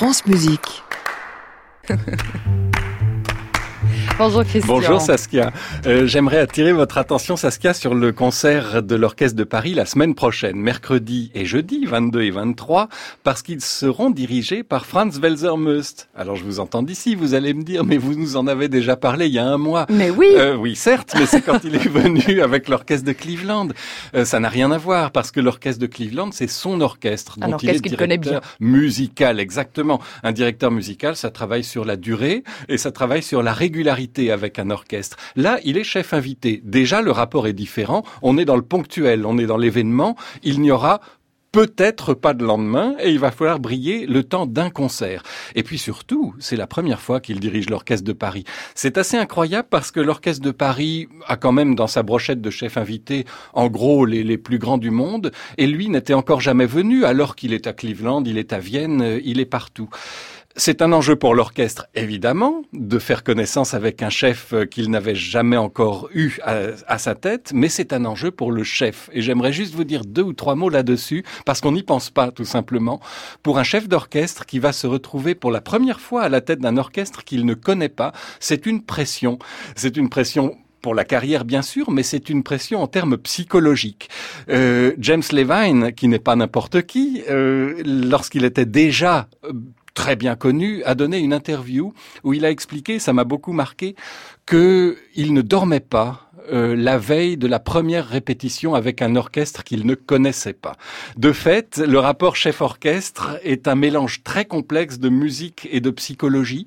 France Musique. Bonjour Christian. Bonjour Saskia. Euh, J'aimerais attirer votre attention Saskia sur le concert de l'Orchestre de Paris la semaine prochaine, mercredi et jeudi 22 et 23, parce qu'ils seront dirigés par Franz Welser-Möst. Alors je vous entends d'ici, vous allez me dire, mais vous nous en avez déjà parlé il y a un mois. Mais oui. Euh, oui, certes, mais c'est quand il est venu avec l'Orchestre de Cleveland. Euh, ça n'a rien à voir, parce que l'Orchestre de Cleveland, c'est son orchestre. Un dont il est orchestre qu'il connaît directeur musical, exactement. Un directeur musical, ça travaille sur la durée et ça travaille sur la régularité avec un orchestre. Là, il est chef invité. Déjà, le rapport est différent. On est dans le ponctuel, on est dans l'événement. Il n'y aura peut-être pas de lendemain et il va falloir briller le temps d'un concert. Et puis surtout, c'est la première fois qu'il dirige l'Orchestre de Paris. C'est assez incroyable parce que l'Orchestre de Paris a quand même dans sa brochette de chef invité, en gros, les, les plus grands du monde et lui n'était encore jamais venu alors qu'il est à Cleveland, il est à Vienne, il est partout. C'est un enjeu pour l'orchestre, évidemment, de faire connaissance avec un chef qu'il n'avait jamais encore eu à, à sa tête, mais c'est un enjeu pour le chef. Et j'aimerais juste vous dire deux ou trois mots là-dessus, parce qu'on n'y pense pas, tout simplement. Pour un chef d'orchestre qui va se retrouver pour la première fois à la tête d'un orchestre qu'il ne connaît pas, c'est une pression. C'est une pression pour la carrière bien sûr, mais c'est une pression en termes psychologiques. Euh, James Levine, qui n'est pas n'importe qui, euh, lorsqu'il était déjà euh, très bien connu, a donné une interview où il a expliqué, ça m'a beaucoup marqué, que il ne dormait pas euh, la veille de la première répétition avec un orchestre qu'il ne connaissait pas. De fait, le rapport chef-orchestre est un mélange très complexe de musique et de psychologie.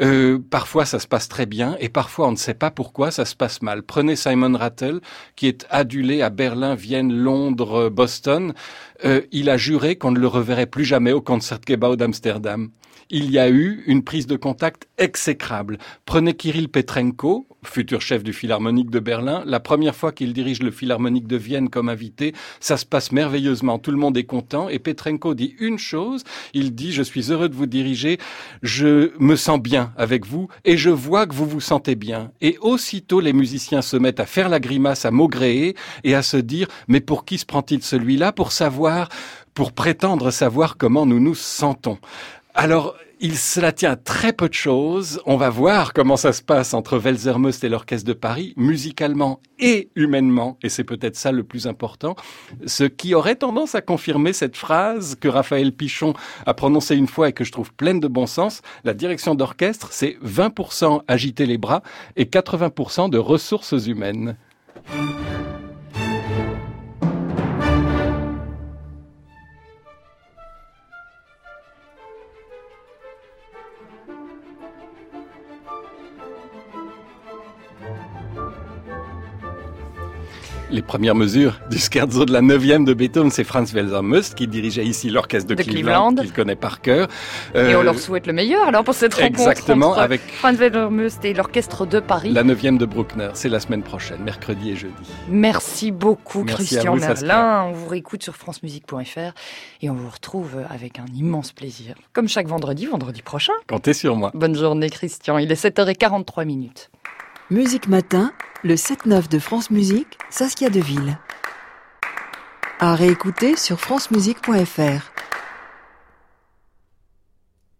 Euh, parfois, ça se passe très bien et parfois, on ne sait pas pourquoi ça se passe mal. Prenez Simon Rattle, qui est adulé à Berlin, Vienne, Londres, Boston. Euh, il a juré qu'on ne le reverrait plus jamais au Concertgebouw d'Amsterdam il y a eu une prise de contact exécrable. Prenez Kirill Petrenko, futur chef du Philharmonique de Berlin. La première fois qu'il dirige le Philharmonique de Vienne comme invité, ça se passe merveilleusement. Tout le monde est content. Et Petrenko dit une chose. Il dit, je suis heureux de vous diriger. Je me sens bien avec vous et je vois que vous vous sentez bien. Et aussitôt, les musiciens se mettent à faire la grimace, à maugréer et à se dire, mais pour qui se prend-il celui-là? Pour savoir, pour prétendre savoir comment nous nous sentons? Alors, il cela tient à très peu de choses. On va voir comment ça se passe entre Welser-Möst et l'Orchestre de Paris, musicalement et humainement, et c'est peut-être ça le plus important. Ce qui aurait tendance à confirmer cette phrase que Raphaël Pichon a prononcée une fois et que je trouve pleine de bon sens. La direction d'orchestre, c'est 20% agiter les bras et 80% de ressources humaines. Les premières mesures du scherzo de la neuvième de Beethoven, c'est Franz Welser-Möst qui dirigeait ici l'orchestre de, De Cleveland, qu'il connaît par cœur. Et Euh, on leur souhaite le meilleur alors pour cette rencontre exactement, avec- Franz Welser-Möst et l'orchestre de Paris. La neuvième de Bruckner, c'est la semaine prochaine, mercredi et jeudi. Merci beaucoup Merci Christian vous. Merlin. On vous réécoute sur francemusique.fr et on vous retrouve avec un immense plaisir. Comme chaque vendredi, vendredi prochain. Comptez sur moi. Bonne journée Christian. Il est 7h43 minutes. Musique Matin, le 7-9 de France Musique, Saskia Deville. À réécouter sur francemusique.fr.